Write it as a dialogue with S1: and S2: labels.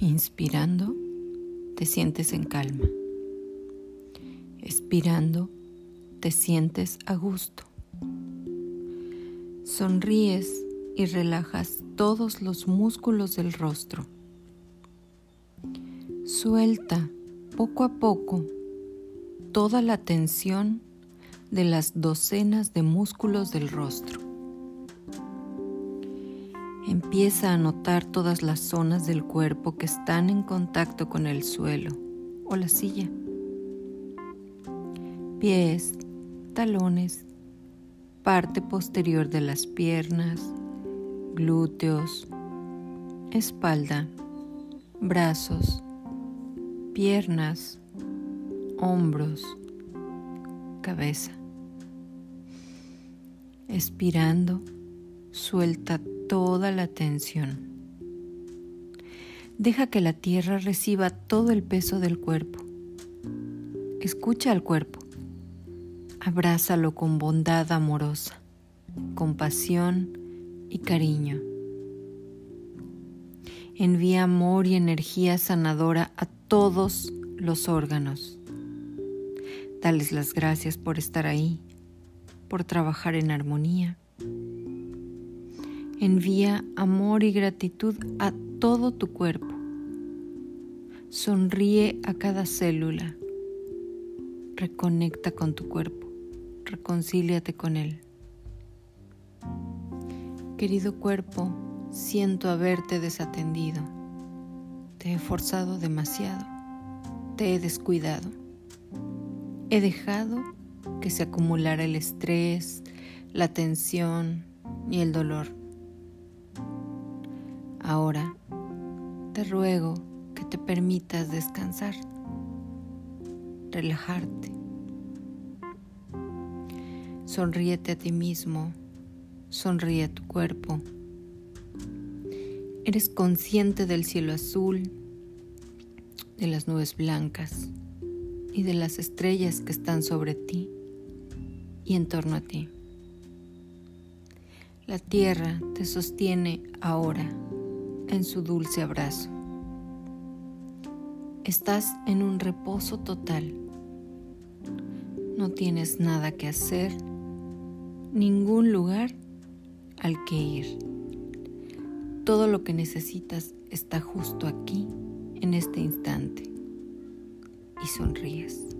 S1: Inspirando, te sientes en calma. Expirando, te sientes a gusto. Sonríes y relajas todos los músculos del rostro. Suelta poco a poco toda la tensión de las docenas de músculos del rostro. Empieza a notar todas las zonas del cuerpo que están en contacto con el suelo o la silla. Pies, talones, parte posterior de las piernas, glúteos, espalda, brazos, piernas, hombros, cabeza. Expirando, suelta toda la tensión. Deja que la tierra reciba todo el peso del cuerpo. Escucha al cuerpo. Abrázalo con bondad amorosa, compasión y cariño. Envía amor y energía sanadora a todos los órganos. Dales las gracias por estar ahí, por trabajar en armonía Envía amor y gratitud a todo tu cuerpo. Sonríe a cada célula. Reconecta con tu cuerpo. Reconcíliate con él. Querido cuerpo, siento haberte desatendido. Te he forzado demasiado. Te he descuidado. He dejado que se acumulara el estrés, la tensión y el dolor. Ahora te ruego que te permitas descansar, relajarte. Sonríete a ti mismo, sonríe a tu cuerpo. Eres consciente del cielo azul, de las nubes blancas y de las estrellas que están sobre ti y en torno a ti. La tierra te sostiene ahora en su dulce abrazo. Estás en un reposo total. No tienes nada que hacer, ningún lugar al que ir. Todo lo que necesitas está justo aquí, en este instante. Y sonríes.